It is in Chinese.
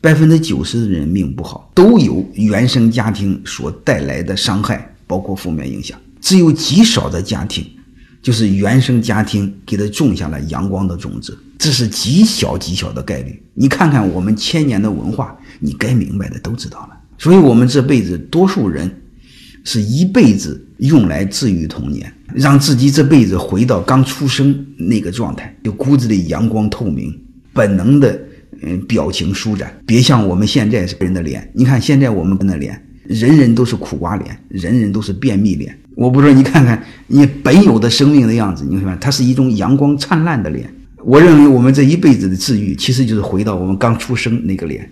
百分之九十的人命不好，都有原生家庭所带来的伤害，包括负面影响。只有极少的家庭，就是原生家庭给他种下了阳光的种子，这是极小极小的概率。你看看我们千年的文化，你该明白的都知道了。所以，我们这辈子多数人是一辈子用来治愈童年，让自己这辈子回到刚出生那个状态，就骨子里阳光透明，本能的嗯表情舒展，别像我们现在人的脸。你看现在我们的脸，人人都是苦瓜脸，人人都是便秘脸。我不说，你看看你本有的生命的样子，你看它是一种阳光灿烂的脸。我认为我们这一辈子的治愈，其实就是回到我们刚出生那个脸。